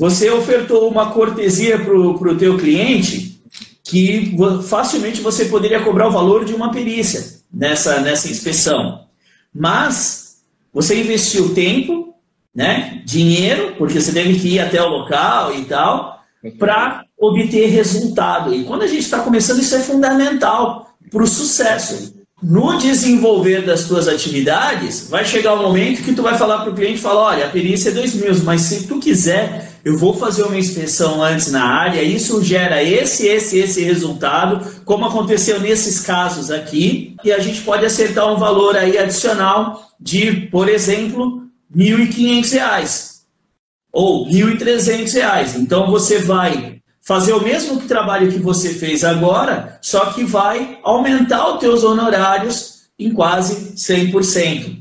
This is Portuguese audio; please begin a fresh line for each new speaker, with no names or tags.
você ofertou uma cortesia para o teu cliente que facilmente você poderia cobrar o valor de uma perícia nessa, nessa inspeção. Mas você investiu tempo, né, dinheiro, porque você teve que ir até o local e tal, para obter resultado. E quando a gente está começando, isso é fundamental para o sucesso. No desenvolver das tuas atividades, vai chegar um momento que tu vai falar para o cliente, falar, olha, a perícia é dois mil, mas se tu quiser, eu vou fazer uma inspeção antes na área, isso gera esse, esse, esse resultado, como aconteceu nesses casos aqui, e a gente pode acertar um valor aí adicional de, por exemplo, R$ 1.500 ou R$ 1.300. Então você vai fazer o mesmo trabalho que você fez agora, só que vai aumentar os teus honorários em quase 100%.